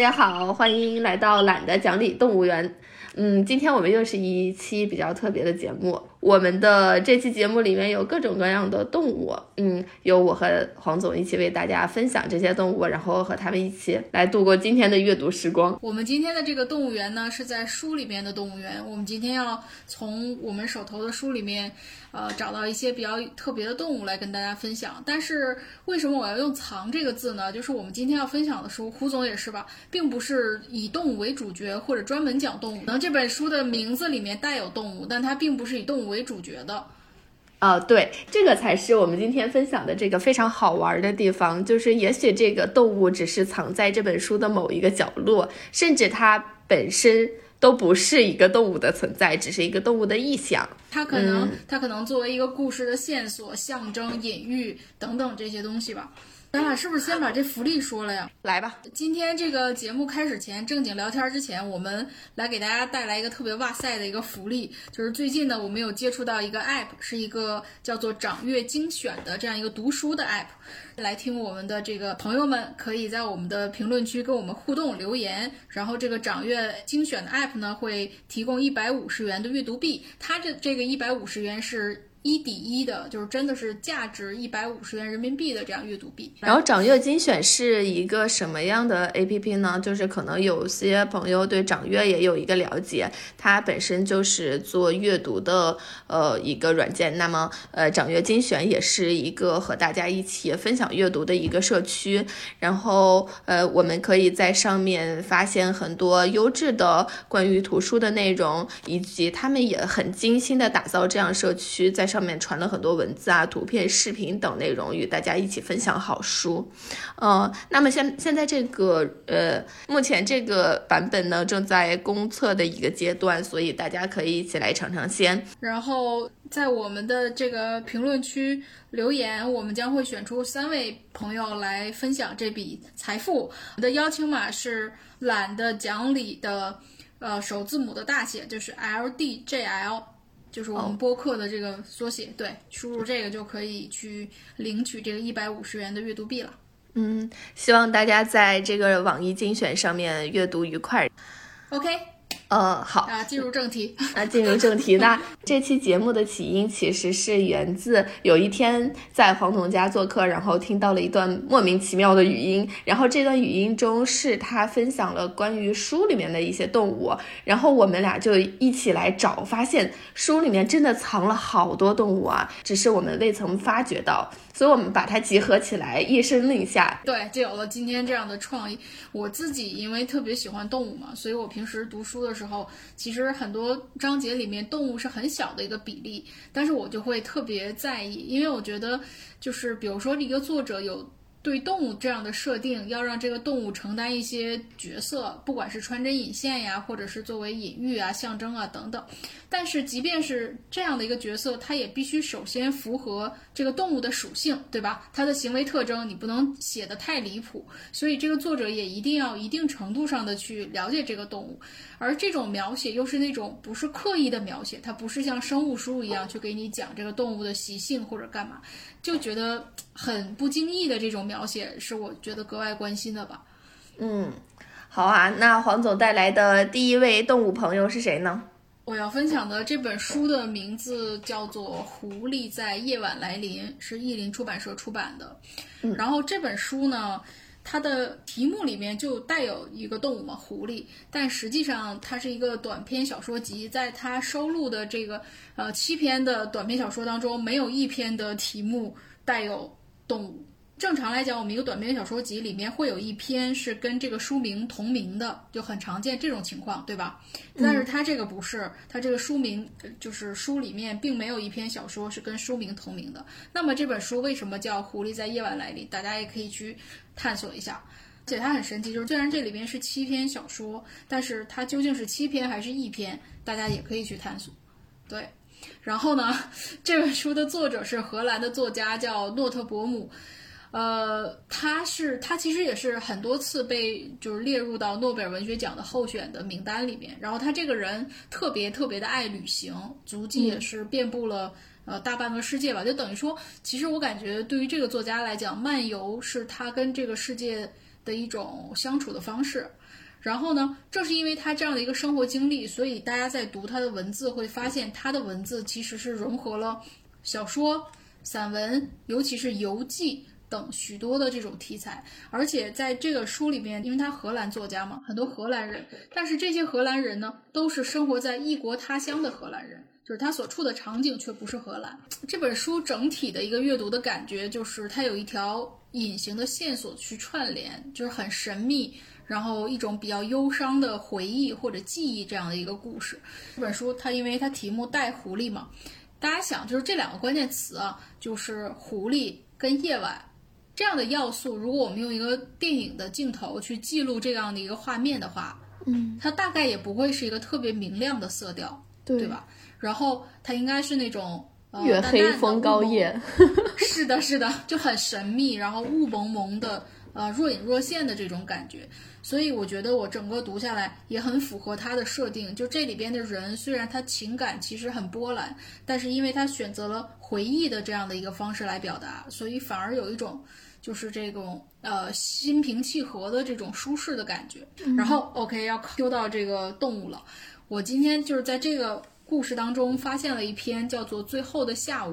大家好，欢迎来到懒得讲理动物园。嗯，今天我们又是一期比较特别的节目。我们的这期节目里面有各种各样的动物，嗯，由我和黄总一起为大家分享这些动物，然后和他们一起来度过今天的阅读时光。我们今天的这个动物园呢，是在书里面的动物园。我们今天要从我们手头的书里面，呃，找到一些比较特别的动物来跟大家分享。但是为什么我要用“藏”这个字呢？就是我们今天要分享的书，胡总也是吧，并不是以动物为主角或者专门讲动物。可能这本书的名字里面带有动物，但它并不是以动物为主角的。啊，对，这个才是我们今天分享的这个非常好玩的地方，就是也许这个动物只是藏在这本书的某一个角落，甚至它本身都不是一个动物的存在，只是一个动物的意象。它可能，它可能作为一个故事的线索、象征、隐喻等等这些东西吧。咱俩是不是先把这福利说了呀？来吧，今天这个节目开始前，正经聊天之前，我们来给大家带来一个特别哇塞的一个福利，就是最近呢，我们有接触到一个 app，是一个叫做掌阅精选的这样一个读书的 app，来听我们的这个朋友们可以在我们的评论区跟我们互动留言，然后这个掌阅精选的 app 呢会提供一百五十元的阅读币，它这这个一百五十元是。一比一的，就是真的是价值一百五十元人民币的这样阅读币。然后掌阅精选是一个什么样的 A P P 呢？就是可能有些朋友对掌阅也有一个了解，它本身就是做阅读的呃一个软件。那么呃掌阅精选也是一个和大家一起分享阅读的一个社区。然后呃我们可以在上面发现很多优质的关于图书的内容，以及他们也很精心的打造这样社区在。上面传了很多文字啊、图片、视频等内容，与大家一起分享好书。嗯，那么现现在这个呃，目前这个版本呢正在公测的一个阶段，所以大家可以一起来尝尝鲜。然后在我们的这个评论区留言，我们将会选出三位朋友来分享这笔财富。我的邀请码是懒得讲理的呃首字母的大写，就是 L D J L。就是我们播客的这个缩写，对，输入这个就可以去领取这个一百五十元的阅读币了。嗯，希望大家在这个网易精选上面阅读愉快。OK。呃，好啊，进入正题。那进入正题，那这期节目的起因其实是源自有一天在黄总家做客，然后听到了一段莫名其妙的语音，然后这段语音中是他分享了关于书里面的一些动物，然后我们俩就一起来找，发现书里面真的藏了好多动物啊，只是我们未曾发觉到。所以，我们把它集合起来，一声令下，对，就有了今天这样的创意。我自己因为特别喜欢动物嘛，所以我平时读书的时候，其实很多章节里面动物是很小的一个比例，但是我就会特别在意，因为我觉得，就是比如说一个作者有。对动物这样的设定，要让这个动物承担一些角色，不管是穿针引线呀，或者是作为隐喻啊、象征啊等等。但是，即便是这样的一个角色，它也必须首先符合这个动物的属性，对吧？它的行为特征你不能写的太离谱。所以，这个作者也一定要一定程度上的去了解这个动物。而这种描写又是那种不是刻意的描写，它不是像生物书一样去给你讲这个动物的习性或者干嘛。就觉得很不经意的这种描写是我觉得格外关心的吧。嗯，好啊，那黄总带来的第一位动物朋友是谁呢？我要分享的这本书的名字叫做《狐狸在夜晚来临》，是译林出版社出版的。然后这本书呢。它的题目里面就带有一个动物嘛，狐狸，但实际上它是一个短篇小说集，在它收录的这个呃七篇的短篇小说当中，没有一篇的题目带有动物。正常来讲，我们一个短篇小说集里面会有一篇是跟这个书名同名的，就很常见这种情况，对吧？但是它这个不是，它这个书名就是书里面并没有一篇小说是跟书名同名的。那么这本书为什么叫《狐狸在夜晚来临》？大家也可以去探索一下。而且它很神奇，就是虽然这里面是七篇小说，但是它究竟是七篇还是一篇，大家也可以去探索。对，然后呢，这本书的作者是荷兰的作家，叫诺特伯姆。呃，他是他其实也是很多次被就是列入到诺贝尔文学奖的候选的名单里面。然后他这个人特别特别的爱旅行，足迹也是遍布了呃大半个世界吧。就等于说，其实我感觉对于这个作家来讲，漫游是他跟这个世界的一种相处的方式。然后呢，正是因为他这样的一个生活经历，所以大家在读他的文字会发现，他的文字其实是融合了小说、散文，尤其是游记等许多的这种题材。而且在这个书里面，因为他荷兰作家嘛，很多荷兰人，但是这些荷兰人呢，都是生活在异国他乡的荷兰人，就是他所处的场景却不是荷兰。这本书整体的一个阅读的感觉，就是它有一条隐形的线索去串联，就是很神秘。然后一种比较忧伤的回忆或者记忆这样的一个故事，这本书它因为它题目带狐狸嘛，大家想就是这两个关键词啊，就是狐狸跟夜晚这样的要素，如果我们用一个电影的镜头去记录这样的一个画面的话，嗯，它大概也不会是一个特别明亮的色调，对吧？然后它应该是那种月黑风高夜，是的，是的，就很神秘，然后雾蒙蒙的。呃，若隐若现的这种感觉，所以我觉得我整个读下来也很符合它的设定。就这里边的人，虽然他情感其实很波澜，但是因为他选择了回忆的这样的一个方式来表达，所以反而有一种就是这种呃心平气和的这种舒适的感觉。然后 OK 要 Q 到这个动物了，我今天就是在这个故事当中发现了一篇叫做《最后的下午》。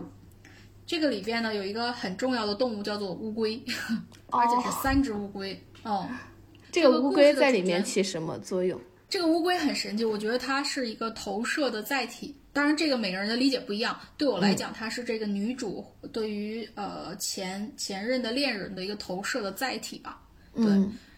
这个里边呢有一个很重要的动物叫做乌龟，而且是三只乌龟。哦，这个乌龟在里面起什么作用？这个乌龟很神奇，我觉得它是一个投射的载体。当然，这个每个人的理解不一样。对我来讲，它是这个女主对于呃前前任的恋人的一个投射的载体吧。对。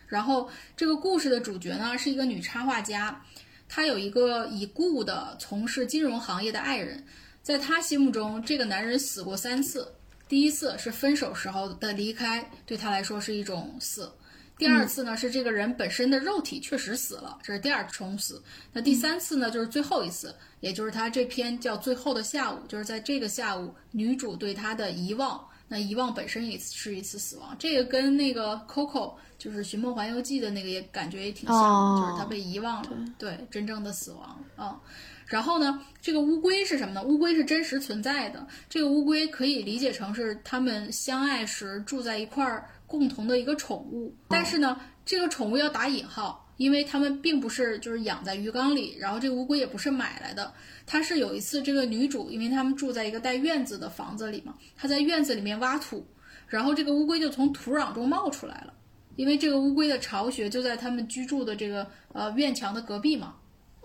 然后这个故事的主角呢是一个女插画家，她有一个已故的从事金融行业的爱人。在她心目中，这个男人死过三次。第一次是分手时候的离开，对她来说是一种死。第二次呢，是这个人本身的肉体确实死了，这是第二重死。那第三次呢，就是最后一次，也就是他这篇叫《最后的下午》，就是在这个下午，女主对他的遗忘。那遗忘本身也是一次死亡。这个跟那个 Coco，就是《寻梦环游记》的那个也感觉也挺像，就是他被遗忘了。对，真正的死亡啊。然后呢，这个乌龟是什么呢？乌龟是真实存在的。这个乌龟可以理解成是他们相爱时住在一块儿共同的一个宠物。但是呢，这个宠物要打引号，因为他们并不是就是养在鱼缸里，然后这个乌龟也不是买来的。它是有一次这个女主，因为他们住在一个带院子的房子里嘛，她在院子里面挖土，然后这个乌龟就从土壤中冒出来了。因为这个乌龟的巢穴就在他们居住的这个呃院墙的隔壁嘛。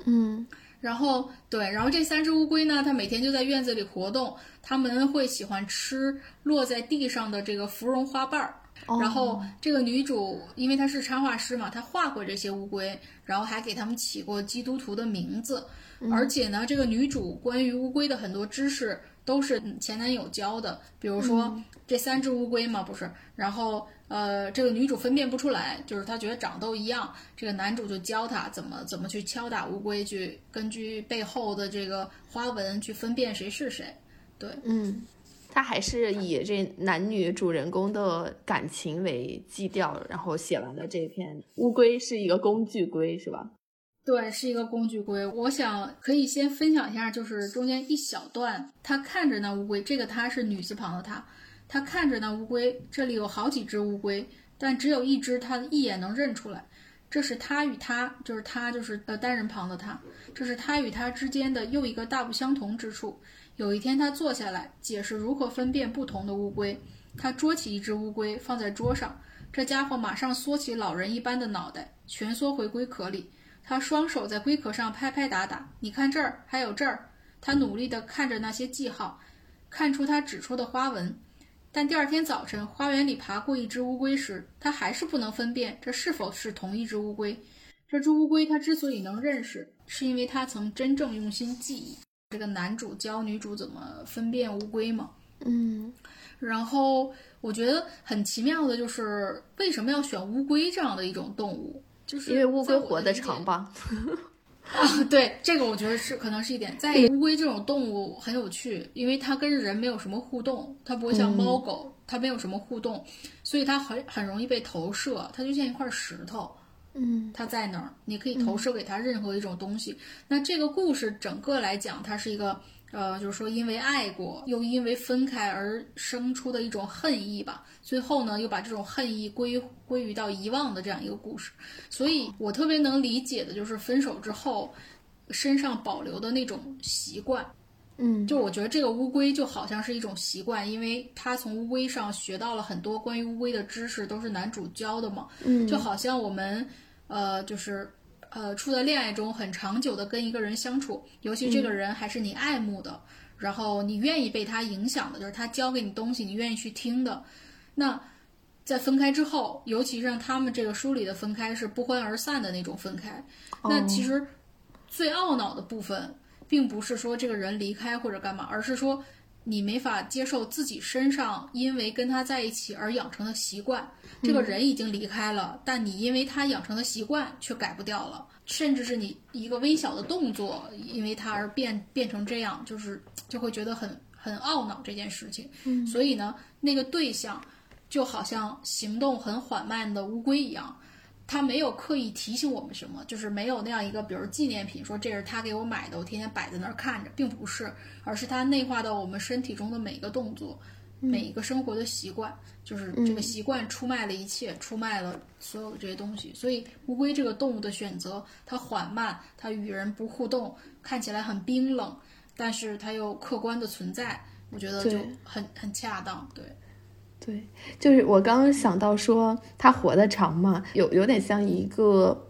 嗯。然后对，然后这三只乌龟呢，它每天就在院子里活动。它们会喜欢吃落在地上的这个芙蓉花瓣儿。然后这个女主，因为她是插画师嘛，她画过这些乌龟，然后还给他们起过基督徒的名字。而且呢，这个女主关于乌龟的很多知识都是前男友教的，比如说这三只乌龟嘛，不是，然后。呃，这个女主分辨不出来，就是她觉得长都一样。这个男主就教她怎么怎么去敲打乌龟，去根据背后的这个花纹去分辨谁是谁。对，嗯，他还是以这男女主人公的感情为基调，然后写完了这篇。乌龟是一个工具龟，是吧？对，是一个工具龟。我想可以先分享一下，就是中间一小段，他看着那乌龟，这个他是女字旁的他。他看着那乌龟，这里有好几只乌龟，但只有一只他一眼能认出来。这是他与他，就是他，就是呃单人旁的他。这是他与他之间的又一个大不相同之处。有一天，他坐下来解释如何分辨不同的乌龟。他捉起一只乌龟放在桌上，这家伙马上缩起老人一般的脑袋，蜷缩回龟壳里。他双手在龟壳上拍拍打打。你看这儿，还有这儿。他努力地看着那些记号，看出他指出的花纹。但第二天早晨，花园里爬过一只乌龟时，他还是不能分辨这是否是同一只乌龟。这只乌龟，他之所以能认识，是因为他曾真正用心记忆。这个男主教女主怎么分辨乌龟嘛？嗯，然后我觉得很奇妙的就是，为什么要选乌龟这样的一种动物？就是因为乌龟活得长吧。啊，对，这个我觉得是可能是一点。在乌龟这种动物很有趣，因为它跟人没有什么互动，它不会像猫狗，它没有什么互动，所以它很很容易被投射，它就像一块石头。嗯，他在哪儿？你可以投射给他任何一种东西。那这个故事整个来讲，它是一个呃，就是说因为爱过，又因为分开而生出的一种恨意吧。最后呢，又把这种恨意归归于到遗忘的这样一个故事。所以我特别能理解的就是分手之后身上保留的那种习惯。嗯，就我觉得这个乌龟就好像是一种习惯，因为他从乌龟上学到了很多关于乌龟的知识，都是男主教的嘛。嗯，就好像我们，呃，就是呃，处在恋爱中很长久的跟一个人相处，尤其这个人还是你爱慕的，然后你愿意被他影响的，就是他教给你东西，你愿意去听的。那在分开之后，尤其是让他们这个书里的分开是不欢而散的那种分开，那其实最懊恼的部分。并不是说这个人离开或者干嘛，而是说你没法接受自己身上因为跟他在一起而养成的习惯。这个人已经离开了，但你因为他养成的习惯却改不掉了，甚至是你一个微小的动作，因为他而变变成这样，就是就会觉得很很懊恼这件事情。嗯，所以呢，那个对象就好像行动很缓慢的乌龟一样。他没有刻意提醒我们什么，就是没有那样一个，比如纪念品，说这是他给我买的，我天天摆在那儿看着，并不是，而是他内化到我们身体中的每一个动作，每一个生活的习惯，就是这个习惯出卖了一切，出卖了所有的这些东西。所以乌龟这个动物的选择，它缓慢，它与人不互动，看起来很冰冷，但是它又客观的存在，我觉得就很很恰当，对。对，就是我刚刚想到说他活得长嘛，有有点像一个，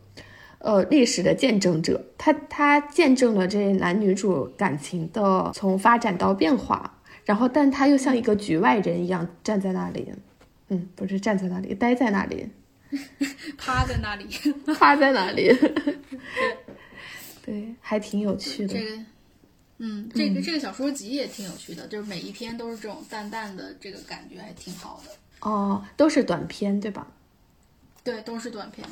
呃，历史的见证者，他他见证了这男女主感情的从发展到变化，然后但他又像一个局外人一样站在那里，嗯，不是站在那里，待在那里，趴在那里，趴在那里，对，还挺有趣的。嗯，这个这个小说集也挺有趣的，就是每一篇都是这种淡淡的这个感觉，还挺好的。哦，都是短篇对吧？对，都是短篇。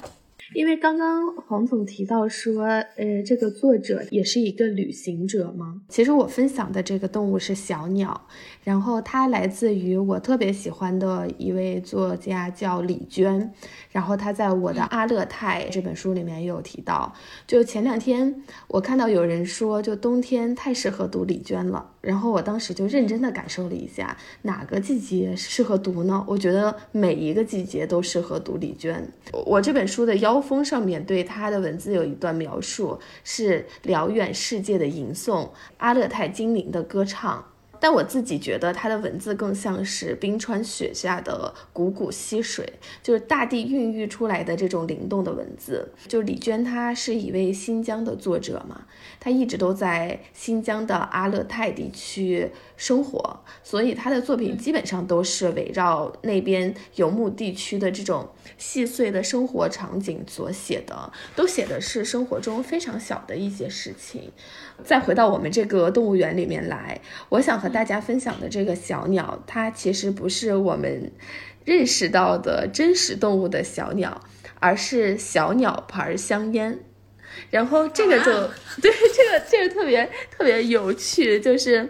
因为刚刚黄总提到说，呃，这个作者也是一个旅行者嘛。其实我分享的这个动物是小鸟，然后它来自于我特别喜欢的一位作家叫李娟，然后他在我的阿勒泰这本书里面也有提到。就前两天我看到有人说，就冬天太适合读李娟了。然后我当时就认真的感受了一下，哪个季节适合读呢？我觉得每一个季节都适合读李娟。我这本书的腰封上面对她的文字有一段描述，是辽远世界的吟诵，阿勒泰精灵的歌唱。但我自己觉得他的文字更像是冰川雪下的汩汩溪水，就是大地孕育出来的这种灵动的文字。就李娟，她是一位新疆的作者嘛，她一直都在新疆的阿勒泰地区生活，所以她的作品基本上都是围绕那边游牧地区的这种细碎的生活场景所写的，都写的是生活中非常小的一些事情。再回到我们这个动物园里面来，我想和大家分享的这个小鸟，它其实不是我们认识到的真实动物的小鸟，而是小鸟牌香烟。然后这个就 对这个这个特别特别有趣，就是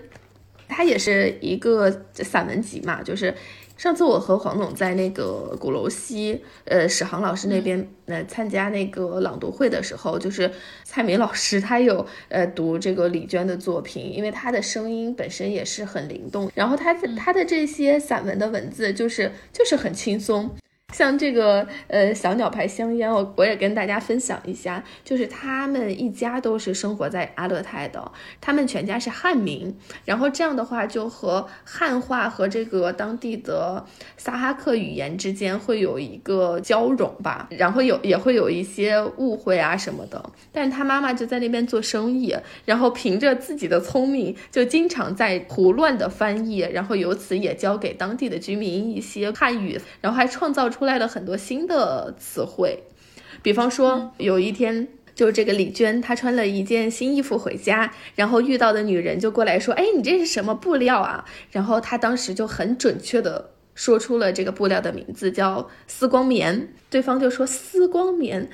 它也是一个散文集嘛，就是。上次我和黄总在那个鼓楼西，呃，史航老师那边呃参加那个朗读会的时候，就是蔡明老师他有呃读这个李娟的作品，因为他的声音本身也是很灵动，然后他他的这些散文的文字就是就是很轻松。像这个呃小鸟牌香烟，我我也跟大家分享一下，就是他们一家都是生活在阿勒泰的，他们全家是汉民，然后这样的话就和汉话和这个当地的萨哈克语言之间会有一个交融吧，然后有也会有一些误会啊什么的，但是他妈妈就在那边做生意，然后凭着自己的聪明，就经常在胡乱的翻译，然后由此也教给当地的居民一些汉语，然后还创造出。出来了很多新的词汇，比方说有一天，就是这个李娟，她穿了一件新衣服回家，然后遇到的女人就过来说：“哎，你这是什么布料啊？”然后她当时就很准确的说出了这个布料的名字，叫丝光棉。对方就说：“丝光棉。”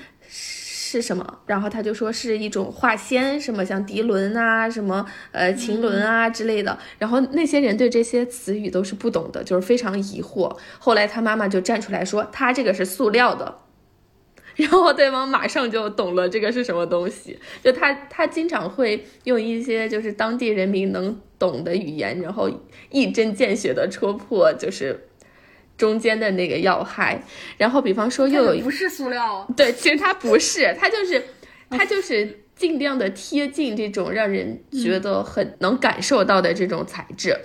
是什么？然后他就说是一种化纤，什么像涤纶啊，什么呃腈纶啊之类的。然后那些人对这些词语都是不懂的，就是非常疑惑。后来他妈妈就站出来说，他这个是塑料的。然后对方马上就懂了这个是什么东西。就他他经常会用一些就是当地人民能懂的语言，然后一针见血的戳破就是中间的那个要害。然后比方说又有一不是塑料啊，对，其实它不是，它就是它就是尽量的贴近这种让人觉得很能感受到的这种材质。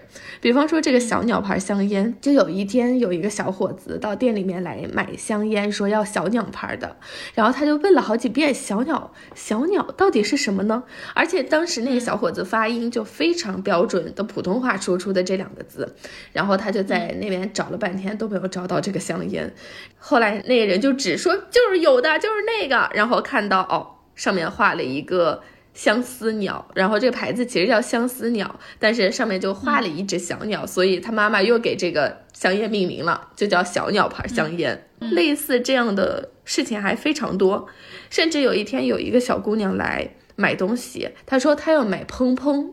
比方说这个小鸟牌香烟，就有一天有一个小伙子到店里面来买香烟，说要小鸟牌的，然后他就问了好几遍小鸟小鸟到底是什么呢？而且当时那个小伙子发音就非常标准的普通话说出的这两个字，然后他就在那边找了半天都没有找到这个香烟，后来那个人就只说就是有的就是那个，然后看到哦上面画了一个。相思鸟，然后这个牌子其实叫相思鸟，但是上面就画了一只小鸟，所以他妈妈又给这个香烟命名了，就叫小鸟牌香烟。类似这样的事情还非常多，甚至有一天有一个小姑娘来买东西，她说她要买砰砰，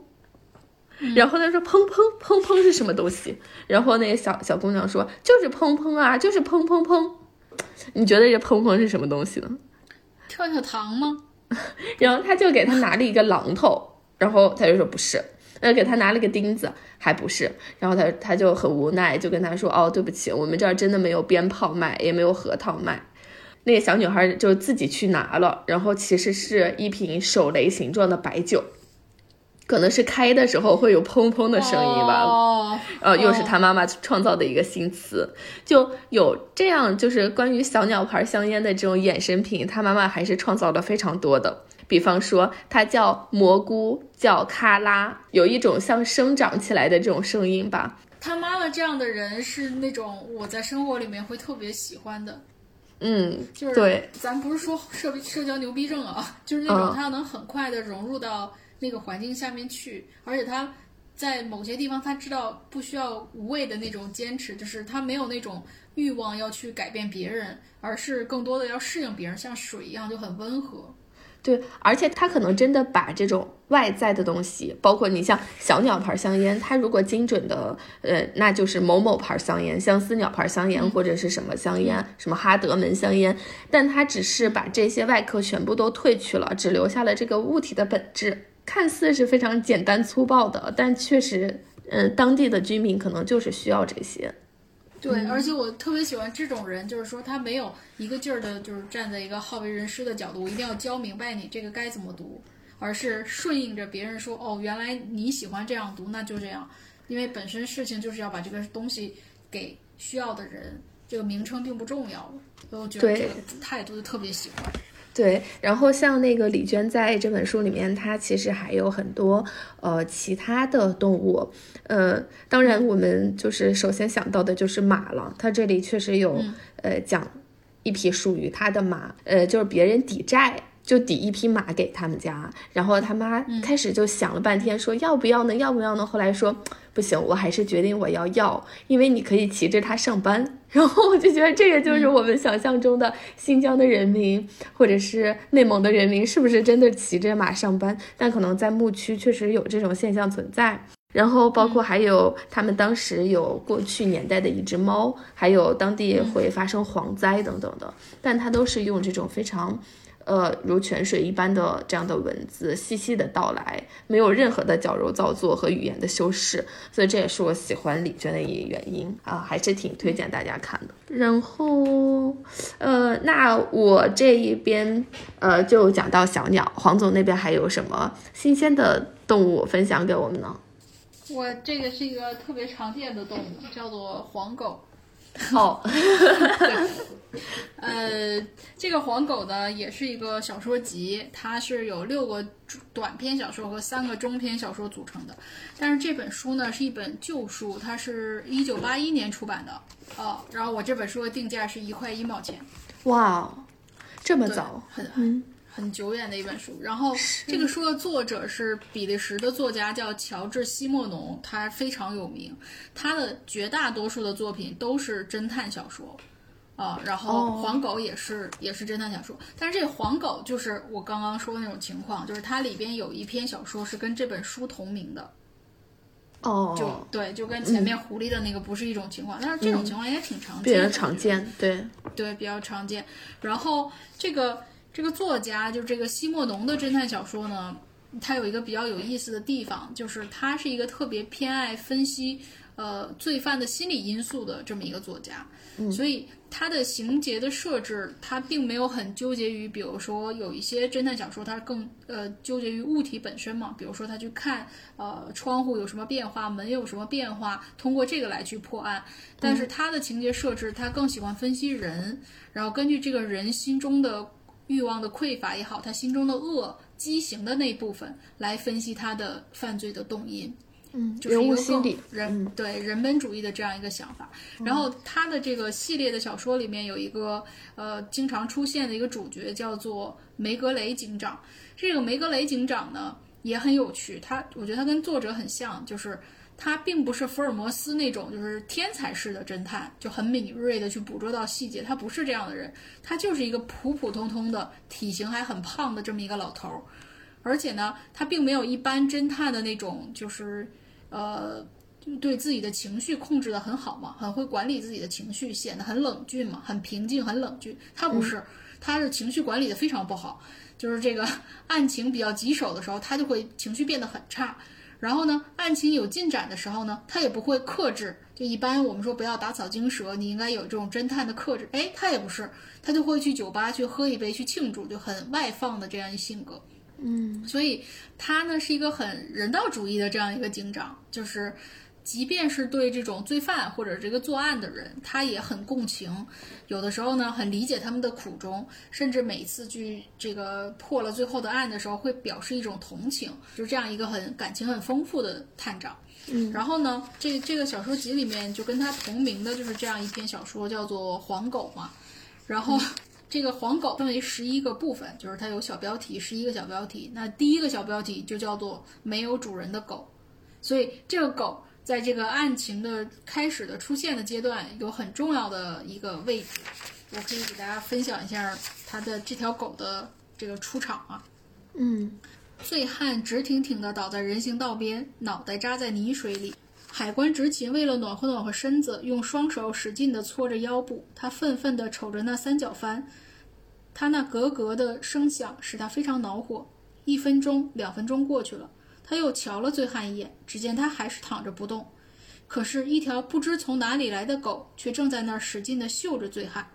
然后她说砰砰砰砰是什么东西？然后那个小小姑娘说就是砰砰啊，就是砰砰砰。你觉得这砰砰是什么东西呢？跳跳糖吗？然后他就给他拿了一个榔头，然后他就说不是，呃，给他拿了个钉子，还不是，然后他他就很无奈，就跟他说，哦，对不起，我们这儿真的没有鞭炮卖，也没有核桃卖。那个小女孩就自己去拿了，然后其实是一瓶手雷形状的白酒，可能是开的时候会有砰砰的声音吧。哦，呃，又是他妈妈创造的一个新词，就有这样就是关于小鸟牌香烟的这种衍生品，他妈妈还是创造了非常多的。比方说，它叫蘑菇，叫卡拉，有一种像生长起来的这种声音吧。他妈妈这样的人是那种我在生活里面会特别喜欢的。嗯，就是对，咱不是说社社交牛逼症啊，就是那种他能很快的融入到那个环境下面去，而且他在某些地方他知道不需要无谓的那种坚持，就是他没有那种欲望要去改变别人，而是更多的要适应别人，像水一样就很温和。对，而且他可能真的把这种外在的东西，包括你像小鸟牌香烟，它如果精准的，呃，那就是某某牌香烟、相思鸟牌香烟或者是什么香烟，什么哈德门香烟，但它只是把这些外壳全部都褪去了，只留下了这个物体的本质，看似是非常简单粗暴的，但确实，嗯，当地的居民可能就是需要这些。对，而且我特别喜欢这种人，就是说他没有一个劲儿的，就是站在一个好为人师的角度，一定要教明白你这个该怎么读，而是顺应着别人说，哦，原来你喜欢这样读，那就这样，因为本身事情就是要把这个东西给需要的人，这个名称并不重要，所以我觉得这个态度就特别喜欢。对，然后像那个李娟在这本书里面，她其实还有很多呃其他的动物，呃，当然我们就是首先想到的就是马了。她这里确实有呃讲一匹属于她的马，呃，就是别人抵债就抵一匹马给他们家，然后他妈开始就想了半天，说要不要呢？要不要呢？后来说不行，我还是决定我要要，因为你可以骑着它上班。然后我就觉得这个就是我们想象中的新疆的人民，或者是内蒙的人民，是不是真的骑着马上班？但可能在牧区确实有这种现象存在。然后包括还有他们当时有过去年代的一只猫，还有当地会发生蝗灾等等的，但它都是用这种非常。呃，如泉水一般的这样的文字，细细的道来，没有任何的矫揉造作和语言的修饰，所以这也是我喜欢李娟的一个原因啊，还是挺推荐大家看的。然后，呃，那我这一边呃就讲到小鸟，黄总那边还有什么新鲜的动物分享给我们呢？我这个是一个特别常见的动物，叫做黄狗。好。呃，这个黄狗呢，也是一个小说集，它是有六个短篇小说和三个中篇小说组成的。但是这本书呢，是一本旧书，它是一九八一年出版的。哦，然后我这本书的定价是一块一毛钱。哇，这么早，很很很久远的一本书。然后这个书的作者是比利时的作家，叫乔治西莫农，他非常有名。他的绝大多数的作品都是侦探小说。啊，然后黄狗也是也是侦探小说，但是这个黄狗就是我刚刚说的那种情况，就是它里边有一篇小说是跟这本书同名的。哦，就对，就跟前面狐狸的那个不是一种情况，但是这种情况也挺常见比较，常见，对，对，比较常见。然后这个这个作家就这个西莫农的侦探小说呢，它有一个比较有意思的地方，就是他是一个特别偏爱分析呃罪犯的心理因素的这么一个作家，所以他的情节的设置，他并没有很纠结于，比如说有一些侦探小说，它更呃纠结于物体本身嘛，比如说他去看呃窗户有什么变化，门有什么变化，通过这个来去破案。但是他的情节设置，他更喜欢分析人，然后根据这个人心中的欲望的匮乏也好，他心中的恶畸形的那部分来分析他的犯罪的动因。嗯，就是一个更人物心理，人、对人本主义的这样一个想法。然后他的这个系列的小说里面有一个呃经常出现的一个主角叫做梅格雷警长。这个梅格雷警长呢也很有趣，他我觉得他跟作者很像，就是。他并不是福尔摩斯那种就是天才式的侦探，就很敏锐的去捕捉到细节。他不是这样的人，他就是一个普普通通的体型还很胖的这么一个老头儿。而且呢，他并没有一般侦探的那种，就是呃，对自己的情绪控制的很好嘛，很会管理自己的情绪，显得很冷峻嘛，很平静，很冷峻。他不是，他是情绪管理的非常不好，就是这个 案情比较棘手的时候，他就会情绪变得很差。然后呢，案情有进展的时候呢，他也不会克制。就一般我们说不要打草惊蛇，你应该有这种侦探的克制。哎，他也不是，他就会去酒吧去喝一杯去庆祝，就很外放的这样一性格。嗯，所以他呢是一个很人道主义的这样一个警长，就是即便是对这种罪犯或者这个作案的人，他也很共情，有的时候呢很理解他们的苦衷，甚至每次去这个破了最后的案的时候，会表示一种同情，就是这样一个很感情很丰富的探长。嗯，然后呢，这这个小说集里面就跟他同名的就是这样一篇小说，叫做《黄狗》嘛，然后。这个黄狗分为十一个部分，就是它有小标题，十一个小标题。那第一个小标题就叫做“没有主人的狗”，所以这个狗在这个案情的开始的出现的阶段有很重要的一个位置。我可以给大家分享一下他的这条狗的这个出场啊。嗯，醉汉直挺挺地倒在人行道边，脑袋扎在泥水里。海关执勤为了暖和暖和身子，用双手使劲地搓着腰部。他愤愤地瞅着那三角帆，他那咯咯的声响使他非常恼火。一分钟、两分钟过去了，他又瞧了醉汉一眼，只见他还是躺着不动。可是，一条不知从哪里来的狗却正在那儿使劲地嗅着醉汉。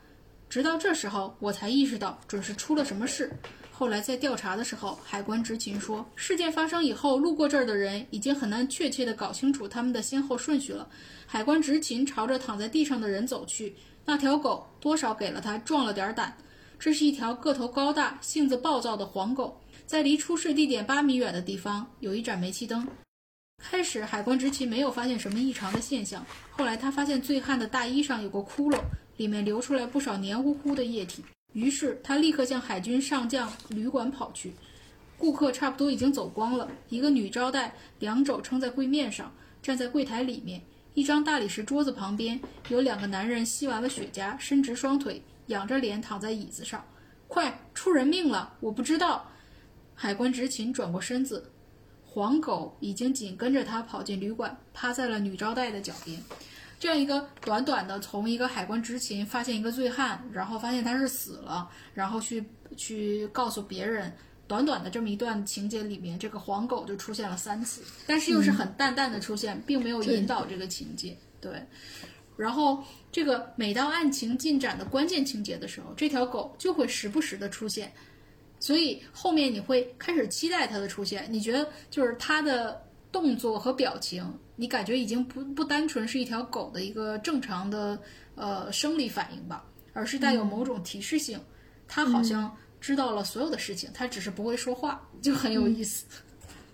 直到这时候，我才意识到准是出了什么事。后来在调查的时候，海关执勤说，事件发生以后，路过这儿的人已经很难确切地搞清楚他们的先后顺序了。海关执勤朝着躺在地上的人走去，那条狗多少给了他壮了点胆。这是一条个头高大、性子暴躁的黄狗。在离出事地点八米远的地方有一盏煤气灯。开始，海关执勤没有发现什么异常的现象。后来，他发现醉汉的大衣上有个窟窿，里面流出来不少黏糊糊的液体。于是他立刻向海军上将旅馆跑去。顾客差不多已经走光了。一个女招待两肘撑在柜面上，站在柜台里面。一张大理石桌子旁边有两个男人吸完了雪茄，伸直双腿，仰着脸躺在椅子上。快，出人命了！我不知道。海关执勤转过身子，黄狗已经紧跟着他跑进旅馆，趴在了女招待的脚边。这样一个短短的，从一个海关执勤发现一个醉汉，然后发现他是死了，然后去去告诉别人，短短的这么一段情节里面，这个黄狗就出现了三次，但是又是很淡淡的出现，并没有引导这个情节。对，然后这个每到案情进展的关键情节的时候，这条狗就会时不时的出现，所以后面你会开始期待它的出现，你觉得就是它的动作和表情。你感觉已经不不单纯是一条狗的一个正常的呃生理反应吧，而是带有某种提示性。它好像知道了所有的事情，它只是不会说话，就很有意思。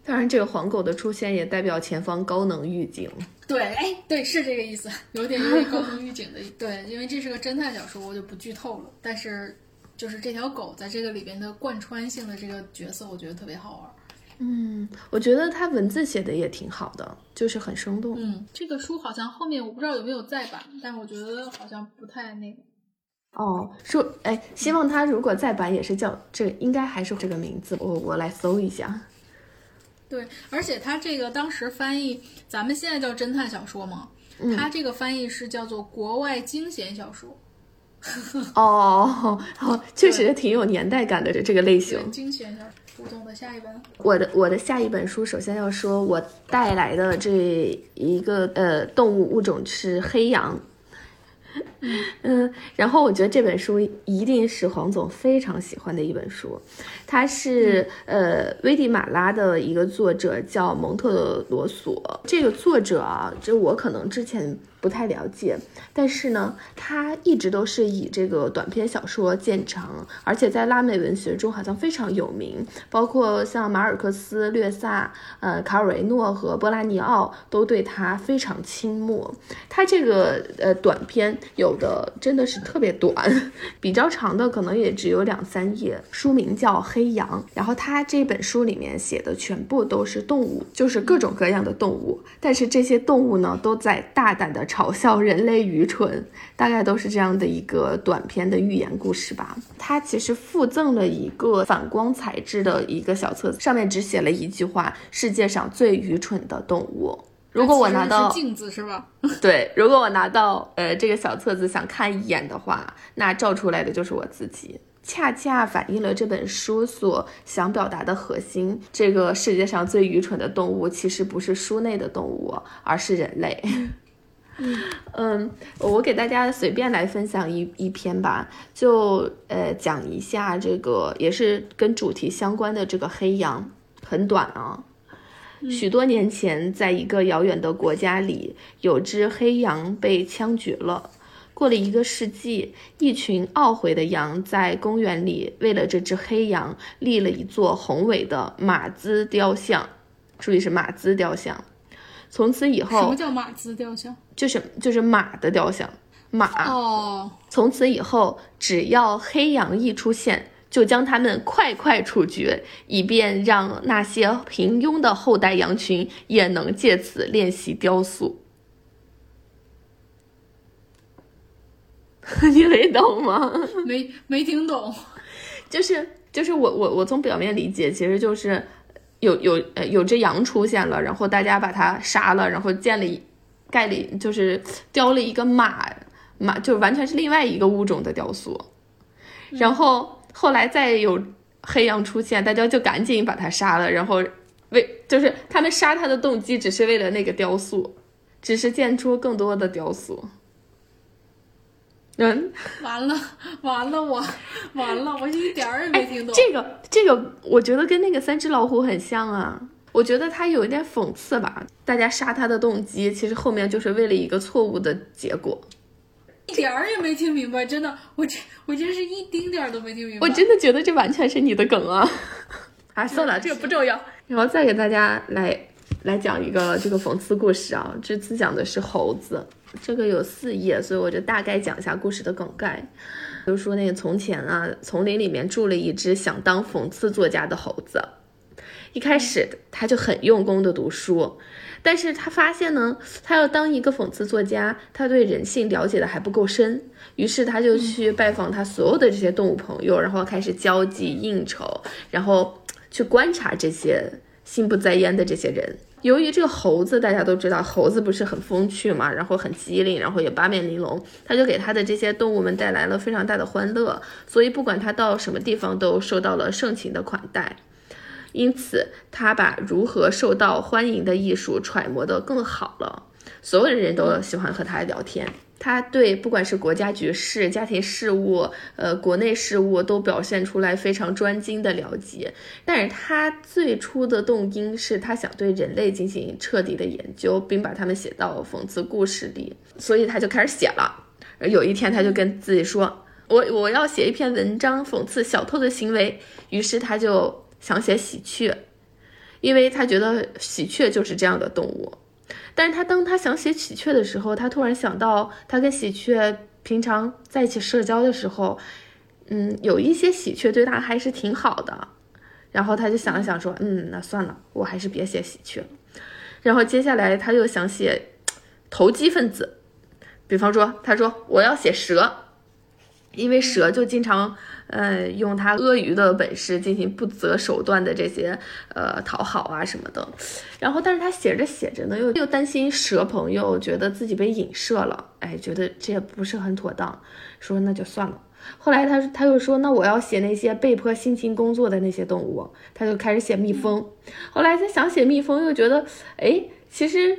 当然，这个黄狗的出现也代表前方高能预警。对，哎，对，是这个意思，有点有点高能预警的。对，因为这是个侦探小说，我就不剧透了。但是，就是这条狗在这个里边的贯穿性的这个角色，我觉得特别好玩。嗯，我觉得他文字写的也挺好的，就是很生动。嗯，这个书好像后面我不知道有没有再版，但我觉得好像不太那个。哦，说，哎，希望他如果再版也是叫这，应该还是这个名字。我我来搜一下。对，而且他这个当时翻译，咱们现在叫侦探小说嘛，他这个翻译是叫做国外惊险小说。哦，哦，确实挺有年代感的这这个类型。对，惊险小说。胡总的下一本，我的我的下一本书，首先要说，我带来的这一个呃动物物种是黑羊。嗯，然后我觉得这本书一定是黄总非常喜欢的一本书，它是呃危地马拉的一个作者叫蒙特罗索，这个作者啊，就我可能之前。不太了解，但是呢，他一直都是以这个短篇小说见长，而且在拉美文学中好像非常有名，包括像马尔克斯、略萨、呃卡尔维诺和波拉尼奥都对他非常倾慕。他这个呃短篇有的真的是特别短，比较长的可能也只有两三页。书名叫《黑羊》，然后他这本书里面写的全部都是动物，就是各种各样的动物，但是这些动物呢都在大胆的。嘲笑人类愚蠢，大概都是这样的一个短篇的寓言故事吧。它其实附赠了一个反光材质的一个小册子，上面只写了一句话：“世界上最愚蠢的动物。”如果我拿到镜子是吧？对，如果我拿到呃这个小册子想看一眼的话，那照出来的就是我自己，恰恰反映了这本书所想表达的核心。这个世界上最愚蠢的动物，其实不是书内的动物，而是人类。嗯，我给大家随便来分享一一篇吧，就呃讲一下这个也是跟主题相关的这个黑羊，很短啊。许多年前，在一个遥远的国家里，有只黑羊被枪决了。过了一个世纪，一群懊悔的羊在公园里为了这只黑羊立了一座宏伟的马兹雕像，注意是马兹雕像。从此以后，什么叫马兹雕像？就是就是马的雕像，马哦。从此以后，只要黑羊一出现，就将他们快快处决，以便让那些平庸的后代羊群也能借此练习雕塑。你没懂吗？没没听懂，就是就是我我我从表面理解，其实就是。有有呃有只羊出现了，然后大家把它杀了，然后建了一盖了就是雕了一个马马，就完全是另外一个物种的雕塑。然后后来再有黑羊出现，大家就赶紧把他杀了，然后为就是他们杀他的动机只是为了那个雕塑，只是建出更多的雕塑。嗯，完了 完了，我完了，我一点儿也没听懂。这个这个，我觉得跟那个三只老虎很像啊。我觉得他有一点讽刺吧。大家杀他的动机，其实后面就是为了一个错误的结果。一点儿也没听明白，真的，我这我真是一丁点儿都没听明白。我真的觉得这完全是你的梗啊！啊，算了，这个不重要。然后再给大家来来讲一个这个讽刺故事啊。这次讲的是猴子。这个有四页，所以我就大概讲一下故事的梗概。就说那个从前啊，丛林里面住了一只想当讽刺作家的猴子。一开始他就很用功的读书，但是他发现呢，他要当一个讽刺作家，他对人性了解的还不够深。于是他就去拜访他所有的这些动物朋友，然后开始交际应酬，然后去观察这些心不在焉的这些人。由于这个猴子，大家都知道，猴子不是很风趣嘛，然后很机灵，然后也八面玲珑，他就给他的这些动物们带来了非常大的欢乐，所以不管他到什么地方，都受到了盛情的款待。因此，他把如何受到欢迎的艺术揣摩得更好了，所有的人都喜欢和他聊天。他对不管是国家局势、家庭事务、呃国内事务都表现出来非常专精的了解，但是他最初的动因是他想对人类进行彻底的研究，并把他们写到讽刺故事里，所以他就开始写了。有一天，他就跟自己说：“我我要写一篇文章讽刺小偷的行为。”于是他就想写喜鹊，因为他觉得喜鹊就是这样的动物。但是他当他想写喜鹊的时候，他突然想到他跟喜鹊平常在一起社交的时候，嗯，有一些喜鹊对他还是挺好的。然后他就想了想说，嗯，那算了，我还是别写喜鹊了。然后接下来他又想写投机分子，比方说他说我要写蛇，因为蛇就经常，呃，用他鳄鱼的本事进行不择手段的这些，呃，讨好啊什么的。然后，但是他写着写着呢，又又担心蛇朋友觉得自己被影射了，哎，觉得这也不是很妥当，说那就算了。后来他他又说，那我要写那些被迫辛勤工作的那些动物，他就开始写蜜蜂。后来他想写蜜蜂，又觉得，哎，其实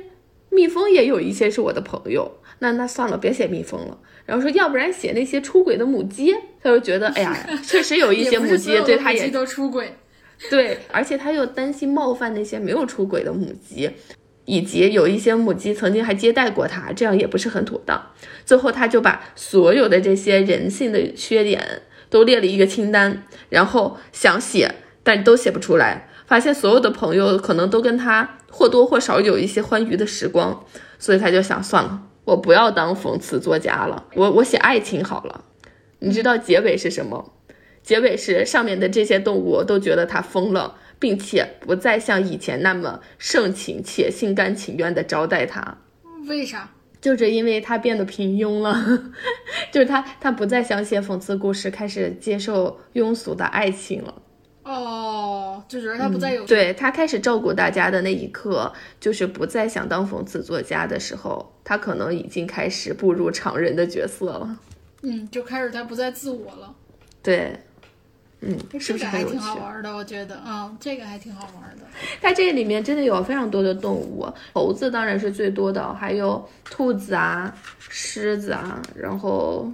蜜蜂也有一些是我的朋友，那那算了，别写蜜蜂了。然后说，要不然写那些出轨的母鸡，他就觉得，哎呀，确实有一些母鸡对他也都出轨，对，而且他又担心冒犯那些没有出轨的母鸡，以及有一些母鸡曾经还接待过他，这样也不是很妥当。最后他就把所有的这些人性的缺点都列了一个清单，然后想写，但都写不出来，发现所有的朋友可能都跟他或多或少有一些欢愉的时光，所以他就想算了。我不要当讽刺作家了，我我写爱情好了。你知道结尾是什么？结尾是上面的这些动物都觉得他疯了，并且不再像以前那么盛情且心甘情愿的招待他。为啥？就是因为他变得平庸了，就是他他不再想写讽刺故事，开始接受庸俗的爱情了。哦，就觉得他不再有对他开始照顾大家的那一刻，就是不再想当讽刺作家的时候，他可能已经开始步入常人的角色了。嗯，就开始他不再自我了。对，嗯，是不是还挺好玩的？我觉得，嗯，这个还挺好玩的。它这里面真的有非常多的动物，猴子当然是最多的，还有兔子啊、狮子啊，然后，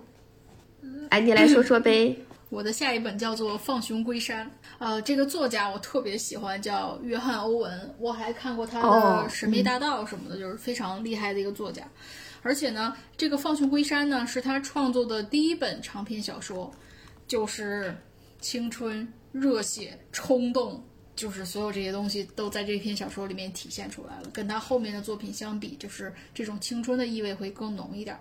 哎，你来说说呗。我的下一本叫做《放熊归山》，呃，这个作家我特别喜欢，叫约翰·欧文。我还看过他的《神秘大道》什么的，就是非常厉害的一个作家。而且呢，这个《放熊归山》呢是他创作的第一本长篇小说，就是青春、热血、冲动，就是所有这些东西都在这篇小说里面体现出来了。跟他后面的作品相比，就是这种青春的意味会更浓一点。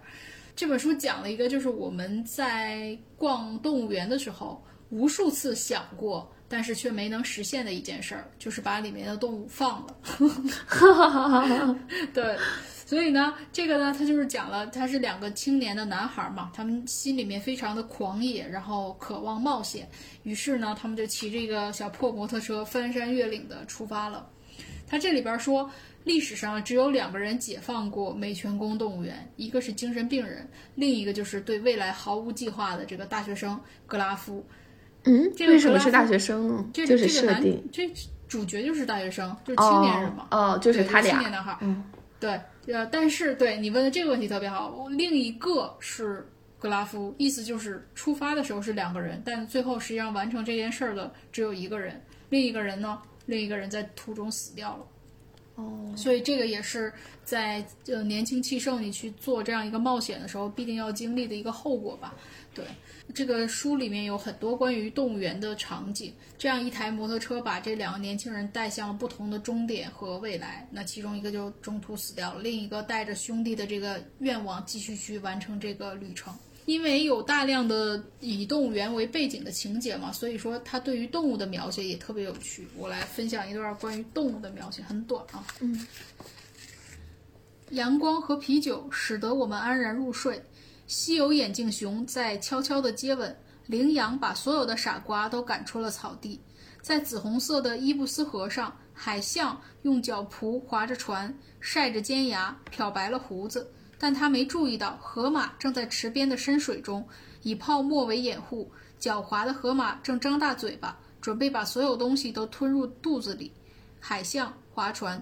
这本书讲了一个，就是我们在逛动物园的时候，无数次想过，但是却没能实现的一件事儿，就是把里面的动物放了。对，所以呢，这个呢，他就是讲了，他是两个青年的男孩嘛，他们心里面非常的狂野，然后渴望冒险，于是呢，他们就骑着一个小破摩托车翻山越岭的出发了。他这里边说。历史上只有两个人解放过美泉宫动物园，一个是精神病人，另一个就是对未来毫无计划的这个大学生格拉夫。嗯，为什么是大学生呢？这就是设定，这主角就是大学生，就是青年人嘛。哦，就是他俩。青年男孩。嗯，对，呃，但是对你问的这个问题特别好。另一个是格拉夫，意思就是出发的时候是两个人，但最后实际上完成这件事儿的只有一个人。另一个人呢？另一个人在途中死掉了。哦，所以这个也是在呃年轻气盛你去做这样一个冒险的时候必定要经历的一个后果吧？对，这个书里面有很多关于动物园的场景，这样一台摩托车把这两个年轻人带向了不同的终点和未来。那其中一个就中途死掉了，另一个带着兄弟的这个愿望继续去完成这个旅程。因为有大量的以动物园为背景的情节嘛，所以说他对于动物的描写也特别有趣。我来分享一段关于动物的描写，很短啊。嗯。阳光和啤酒使得我们安然入睡。稀有眼镜熊在悄悄地接吻。羚羊把所有的傻瓜都赶出了草地。在紫红色的伊布斯河上，海象用脚蹼划着船，晒着尖牙，漂白了胡子。但他没注意到，河马正在池边的深水中，以泡沫为掩护。狡猾的河马正张大嘴巴，准备把所有东西都吞入肚子里。海象划船，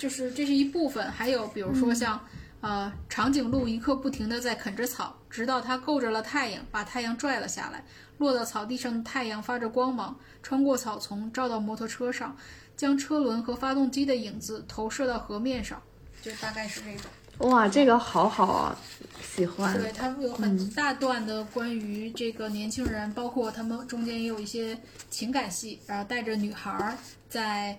就是这是一部分。还有，比如说像，呃，长颈鹿一刻不停地在啃着草，直到它够着了太阳，把太阳拽了下来。落到草地上的太阳发着光芒，穿过草丛，照到摩托车上，将车轮和发动机的影子投射到河面上。就大概是这种。哇，这个好好啊，喜欢。对他们有很大段的关于这个年轻人，包括他们中间也有一些情感戏，然后带着女孩在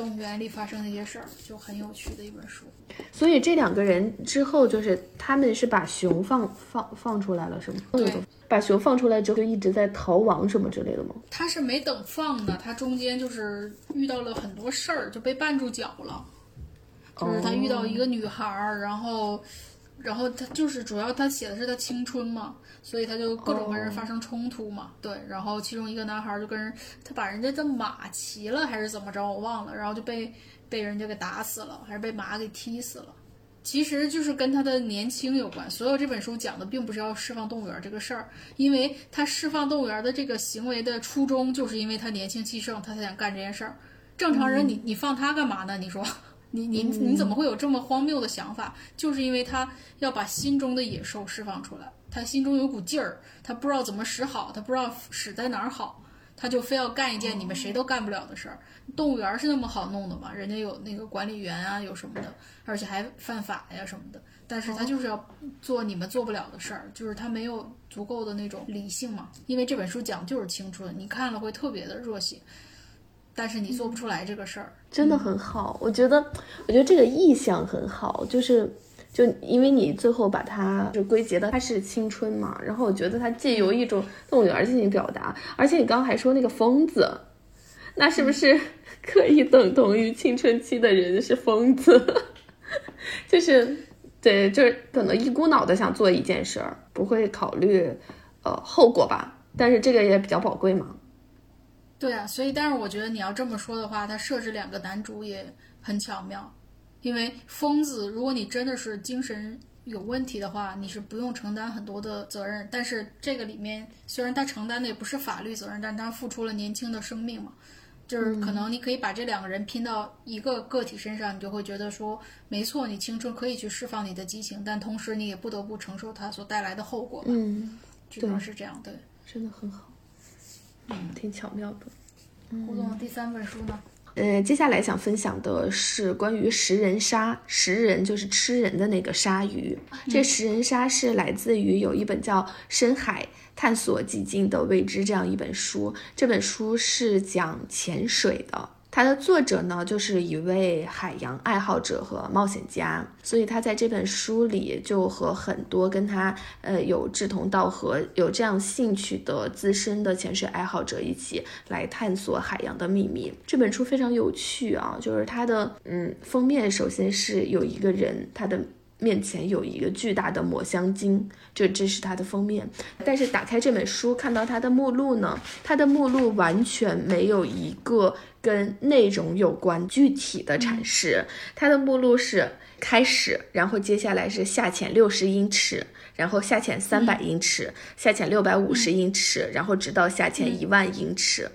动物园里发生的一些事儿，就很有趣的一本书。所以这两个人之后就是他们是把熊放放放出来了，是吗？对，把熊放出来之后就一直在逃亡什么之类的吗？他是没等放呢，他中间就是遇到了很多事儿，就被绊住脚了。就是他遇到一个女孩儿，然后然后他就是主要他写的是他青春嘛，所以他就各种跟人发生冲突嘛。对，然后其中一个男孩就跟人他把人家的马骑了还是怎么着我忘了，然后就被被人家给打死了，还是被马给踢死了。其实就是跟他的年轻有关。所有这本书讲的并不是要释放动物园这个事儿，因为他释放动物园的这个行为的初衷，就是因为他年轻气盛，他才想干这件事儿。正常人你你放他干嘛呢？你说？你你你怎么会有这么荒谬的想法？就是因为他要把心中的野兽释放出来，他心中有股劲儿，他不知道怎么使好，他不知道使在哪儿好，他就非要干一件你们谁都干不了的事儿。动物园是那么好弄的吗？人家有那个管理员啊，有什么的，而且还犯法呀什么的。但是他就是要做你们做不了的事儿，就是他没有足够的那种理性嘛。因为这本书讲就是青春，你看了会特别的热血。但是你做不出来这个事儿，真的很好。我觉得，我觉得这个意象很好，就是就因为你最后把它就归结的它是青春嘛，然后我觉得它借由一种动物园进行表达，而且你刚刚还说那个疯子，那是不是 可以等同于青春期的人是疯子？就是对，就是可能一股脑的想做一件事儿，不会考虑呃后果吧。但是这个也比较宝贵嘛。对啊，所以但是我觉得你要这么说的话，他设置两个男主也很巧妙，因为疯子，如果你真的是精神有问题的话，你是不用承担很多的责任。但是这个里面虽然他承担的也不是法律责任，但他付出了年轻的生命嘛，就是可能你可以把这两个人拼到一个个体身上，你就会觉得说，没错，你青春可以去释放你的激情，但同时你也不得不承受它所带来的后果。嗯，主要是这样，对，真的很好。嗯，挺巧妙的。胡总，第三本书呢？呃，接下来想分享的是关于食人鲨。食人就是吃人的那个鲨鱼。这食人鲨是来自于有一本叫《深海探索寂静的未知》这样一本书。这本书是讲潜水的。它的作者呢，就是一位海洋爱好者和冒险家，所以他在这本书里就和很多跟他呃有志同道合、有这样兴趣的资深的潜水爱好者一起来探索海洋的秘密。这本书非常有趣啊，就是它的嗯封面首先是有一个人，他的。面前有一个巨大的抹香鲸，这这是它的封面。但是打开这本书，看到它的目录呢，它的目录完全没有一个跟内容有关具体的阐释。它的目录是开始，然后接下来是下潜六十英尺，然后下潜三百英尺，下潜六百五十英尺，然后直到下潜一万英尺。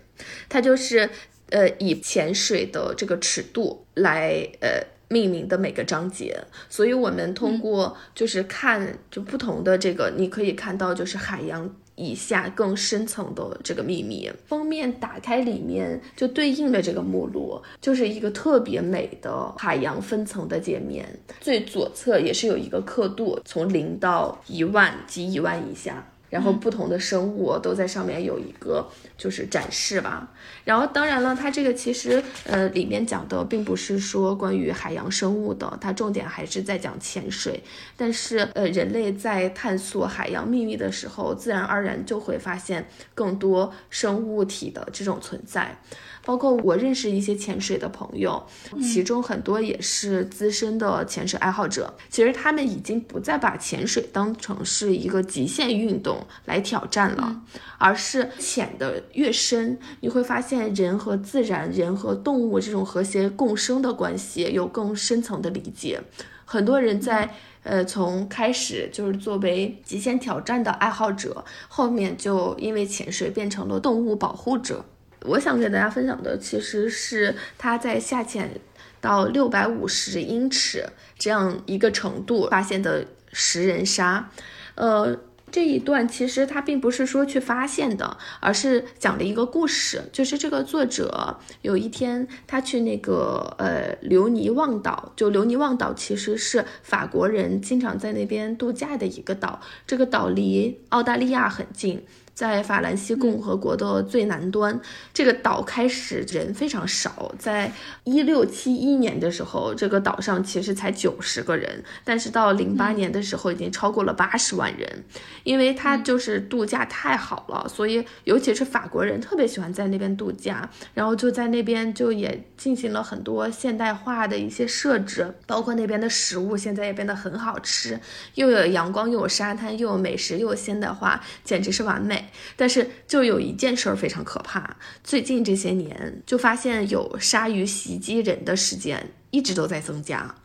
它就是呃以潜水的这个尺度来呃。命名的每个章节，所以我们通过就是看就不同的这个，你可以看到就是海洋以下更深层的这个秘密。封面打开里面就对应的这个目录，就是一个特别美的海洋分层的界面。最左侧也是有一个刻度，从零到一万及一万以下。然后不同的生物都在上面有一个就是展示吧。然后当然了，它这个其实呃里面讲的并不是说关于海洋生物的，它重点还是在讲潜水。但是呃人类在探索海洋秘密的时候，自然而然就会发现更多生物体的这种存在。包括我认识一些潜水的朋友，其中很多也是资深的潜水爱好者。其实他们已经不再把潜水当成是一个极限运动来挑战了，而是潜的越深，你会发现人和自然、人和动物这种和谐共生的关系有更深层的理解。很多人在呃从开始就是作为极限挑战的爱好者，后面就因为潜水变成了动物保护者。我想给大家分享的其实是他在下潜到六百五十英尺这样一个程度发现的食人鲨，呃，这一段其实他并不是说去发现的，而是讲了一个故事，就是这个作者有一天他去那个呃留尼旺岛，就留尼旺岛其实是法国人经常在那边度假的一个岛，这个岛离澳大利亚很近。在法兰西共和国的最南端。这个岛开始人非常少，在一六七一年的时候，这个岛上其实才九十个人，但是到零八年的时候已经超过了八十万人，因为它就是度假太好了，所以尤其是法国人特别喜欢在那边度假，然后就在那边就也进行了很多现代化的一些设置，包括那边的食物现在也变得很好吃，又有阳光，又有沙滩，又有美食，又有现代化，简直是完美。但是就有一件事儿非常可怕。最近这些年，就发现有鲨鱼袭击人的事件一直都在增加，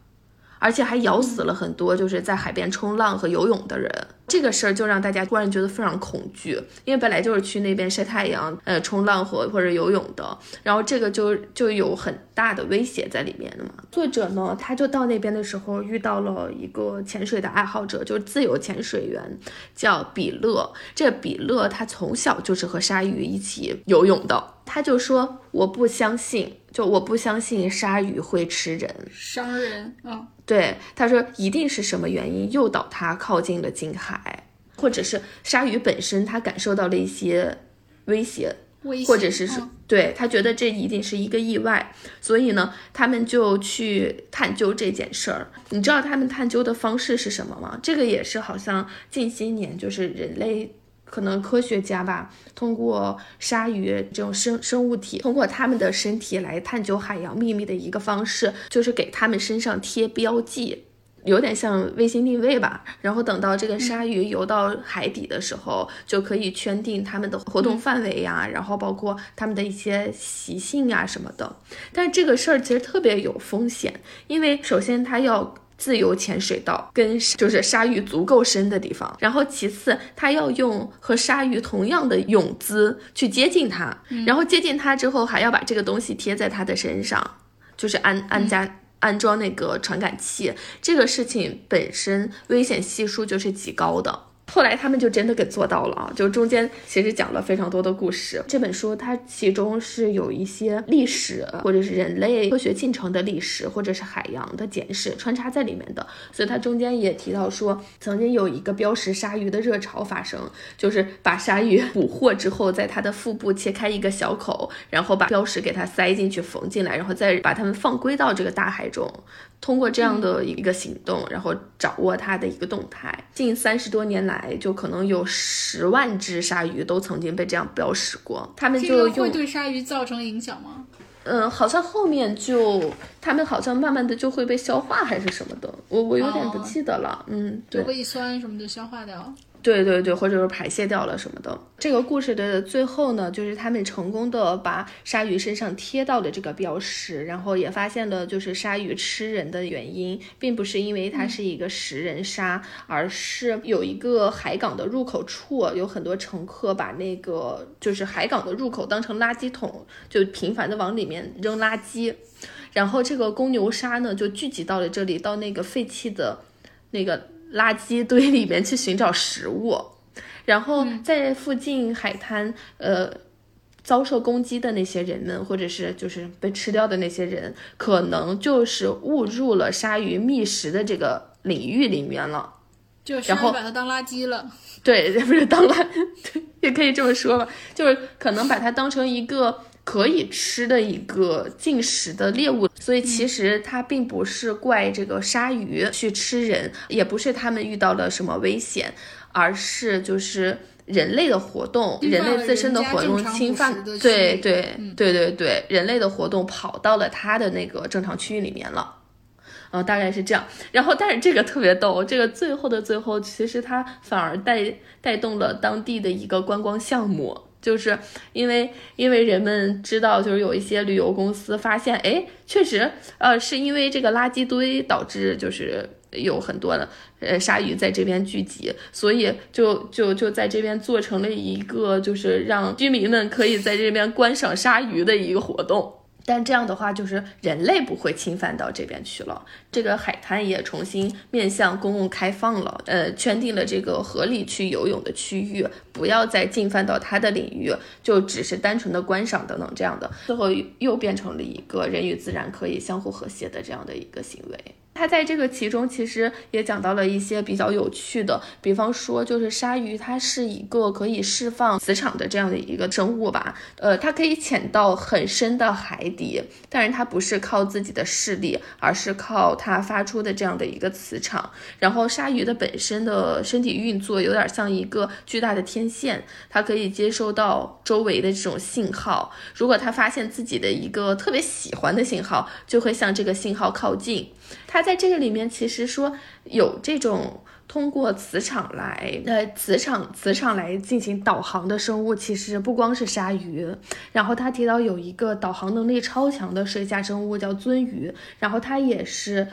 而且还咬死了很多就是在海边冲浪和游泳的人。这个事儿就让大家突然觉得非常恐惧，因为本来就是去那边晒太阳、呃冲浪和或者游泳的，然后这个就就有很大的威胁在里面的嘛。作者呢，他就到那边的时候遇到了一个潜水的爱好者，就是自由潜水员，叫比勒。这比勒他从小就是和鲨鱼一起游泳的，他就说我不相信，就我不相信鲨鱼会吃人、伤人啊。对，他说一定是什么原因诱导他靠近了近海，或者是鲨鱼本身他感受到了一些威胁，威胁或者是是嗯对他觉得这一定是一个意外，所以呢，他们就去探究这件事儿。你知道他们探究的方式是什么吗？这个也是好像近些年就是人类。可能科学家吧，通过鲨鱼这种生生物体，通过它们的身体来探究海洋秘密的一个方式，就是给它们身上贴标记。有点像卫星定位吧，然后等到这个鲨鱼游到海底的时候，就可以圈定它们的活动范围呀，然后包括它们的一些习性呀什么的。但是这个事儿其实特别有风险，因为首先它要自由潜水道跟就是鲨鱼足够深的地方，然后其次它要用和鲨鱼同样的泳姿去接近它，然后接近它之后还要把这个东西贴在它的身上，就是安安家。安装那个传感器，这个事情本身危险系数就是极高的。后来他们就真的给做到了啊！就中间其实讲了非常多的故事。这本书它其中是有一些历史或者是人类科学进程的历史，或者是海洋的简史穿插在里面的。所以它中间也提到说，曾经有一个标识鲨鱼的热潮发生，就是把鲨鱼捕获之后，在它的腹部切开一个小口，然后把标识给它塞进去缝进来，然后再把它们放归到这个大海中。通过这样的一个行动，然后掌握它的一个动态。近三十多年来，就可能有十万只鲨鱼都曾经被这样标识过。他们就用，会对鲨鱼造成影响吗？嗯，好像后面就他们好像慢慢的就会被消化还是什么的，我我有点不哦记得了。嗯，对。胃酸什么的消化掉。对对对，或者是排泄掉了什么的。这个故事的最后呢，就是他们成功的把鲨鱼身上贴到了这个标识，然后也发现了，就是鲨鱼吃人的原因，并不是因为它是一个食人鲨，而是有一个海港的入口处，有很多乘客把那个就是海港的入口当成垃圾桶，就频繁的往里面扔垃圾。然后这个公牛鲨呢，就聚集到了这里，到那个废弃的那个垃圾堆里面去寻找食物，然后在附近海滩，呃。遭受攻击的那些人们，或者是就是被吃掉的那些人，可能就是误入了鲨鱼觅食的这个领域里面了。就鲨然后把它当垃圾了。对，不是当垃，对，也可以这么说吧，就是可能把它当成一个可以吃的一个进食的猎物，所以其实它并不是怪这个鲨鱼去吃人，也不是他们遇到了什么危险，而是就是。人类的活动，人类自身的活动侵犯对对对对对，人类的活动跑到了它的那个正常区域里面了。嗯，大概是这样。然后，但是这个特别逗，这个最后的最后，其实它反而带带动了当地的一个观光项目，就是因为因为人们知道，就是有一些旅游公司发现，哎，确实，呃，是因为这个垃圾堆导致就是。有很多的呃鲨鱼在这边聚集，所以就就就在这边做成了一个就是让居民们可以在这边观赏鲨鱼的一个活动。但这样的话，就是人类不会侵犯到这边去了。这个海滩也重新面向公共开放了，呃，圈定了这个合理去游泳的区域，不要再进犯到它的领域，就只是单纯的观赏等等这样的，最后又变成了一个人与自然可以相互和谐的这样的一个行为。它在这个其中其实也讲到了一些比较有趣的，比方说就是鲨鱼，它是一个可以释放磁场的这样的一个生物吧，呃，它可以潜到很深的海底，但是它不是靠自己的视力，而是靠它发出的这样的一个磁场。然后鲨鱼的本身的身体运作有点像一个巨大的天线，它可以接收到周围的这种信号，如果它发现自己的一个特别喜欢的信号，就会向这个信号靠近。它在这个里面其实说有这种通过磁场来，呃，磁场磁场来进行导航的生物，其实不光是鲨鱼。然后他提到有一个导航能力超强的水下生物叫鳟鱼，然后它也是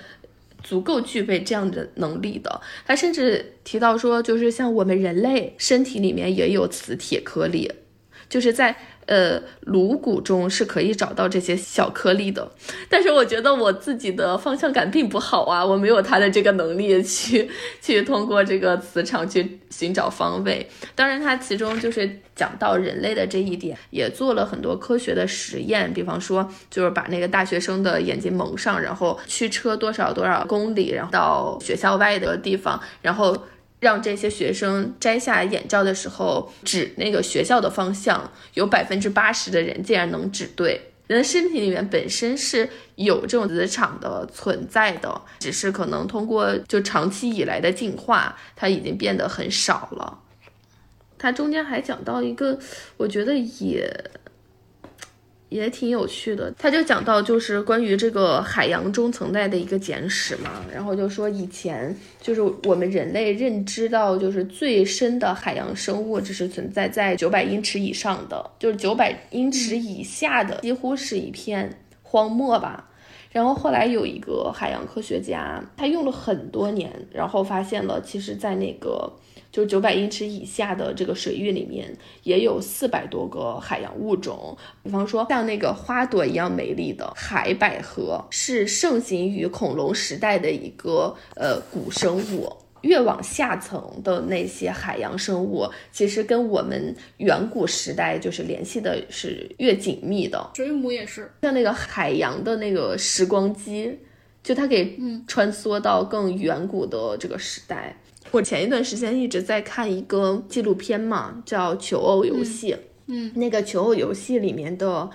足够具备这样的能力的。他甚至提到说，就是像我们人类身体里面也有磁铁颗粒，就是在。呃，颅骨中是可以找到这些小颗粒的，但是我觉得我自己的方向感并不好啊，我没有他的这个能力去 去通过这个磁场去寻找方位。当然，他其中就是讲到人类的这一点，也做了很多科学的实验，比方说就是把那个大学生的眼睛蒙上，然后驱车多少多少公里，然后到学校外的地方，然后。让这些学生摘下眼罩的时候指那个学校的方向，有百分之八十的人竟然能指对。人的身体里面本身是有这种磁场的存在的，只是可能通过就长期以来的进化，它已经变得很少了。它中间还讲到一个，我觉得也。也挺有趣的，他就讲到就是关于这个海洋中层带的一个简史嘛，然后就说以前就是我们人类认知到就是最深的海洋生物只是存在在九百英尺以上的，就是九百英尺以下的几乎是一片荒漠吧。然后后来有一个海洋科学家，他用了很多年，然后发现了其实在那个。就九百英尺以下的这个水域里面，也有四百多个海洋物种。比方说，像那个花朵一样美丽的海百合，是盛行于恐龙时代的一个呃古生物。越往下层的那些海洋生物，其实跟我们远古时代就是联系的是越紧密的。水母也是，像那个海洋的那个时光机，就它给穿梭到更远古的这个时代。我前一段时间一直在看一个纪录片嘛，叫《求偶游戏》。嗯，那个《求偶游戏》里面的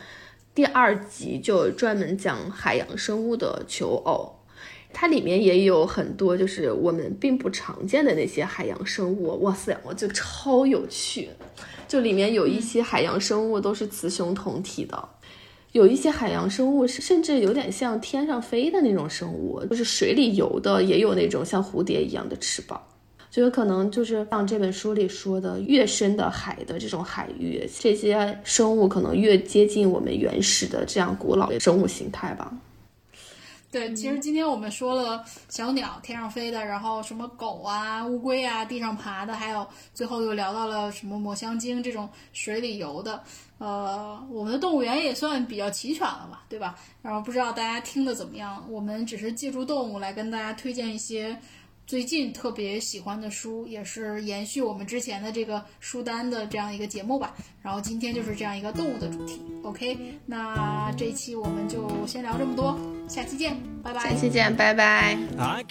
第二集就专门讲海洋生物的求偶，它里面也有很多就是我们并不常见的那些海洋生物。哇塞，我就超有趣！就里面有一些海洋生物都是雌雄同体的，有一些海洋生物是甚至有点像天上飞的那种生物，就是水里游的，也有那种像蝴蝶一样的翅膀。就有可能就是像这本书里说的，越深的海的这种海域，这些生物可能越接近我们原始的这样古老的生物形态吧。对，其实今天我们说了小鸟天上飞的，然后什么狗啊、乌龟啊地上爬的，还有最后又聊到了什么抹香鲸这种水里游的。呃，我们的动物园也算比较齐全了吧，对吧？然后不知道大家听的怎么样？我们只是借助动物来跟大家推荐一些。最近特别喜欢的书，也是延续我们之前的这个书单的这样一个节目吧。然后今天就是这样一个动物的主题。OK，那这一期我们就先聊这么多，下期见，拜拜。下期见，拜拜。I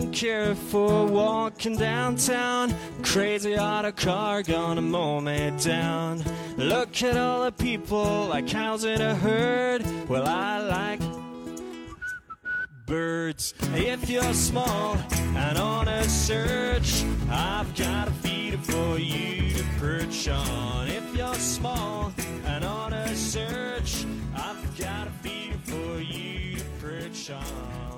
don't care for walking downtown. Crazy auto car gonna mow me down. Look at all the people like cows in a herd. Well, I like birds. If you're small and on a search, I've got a feeder for you to perch on. If you're small and on a search, I've got a feeder for you to perch on.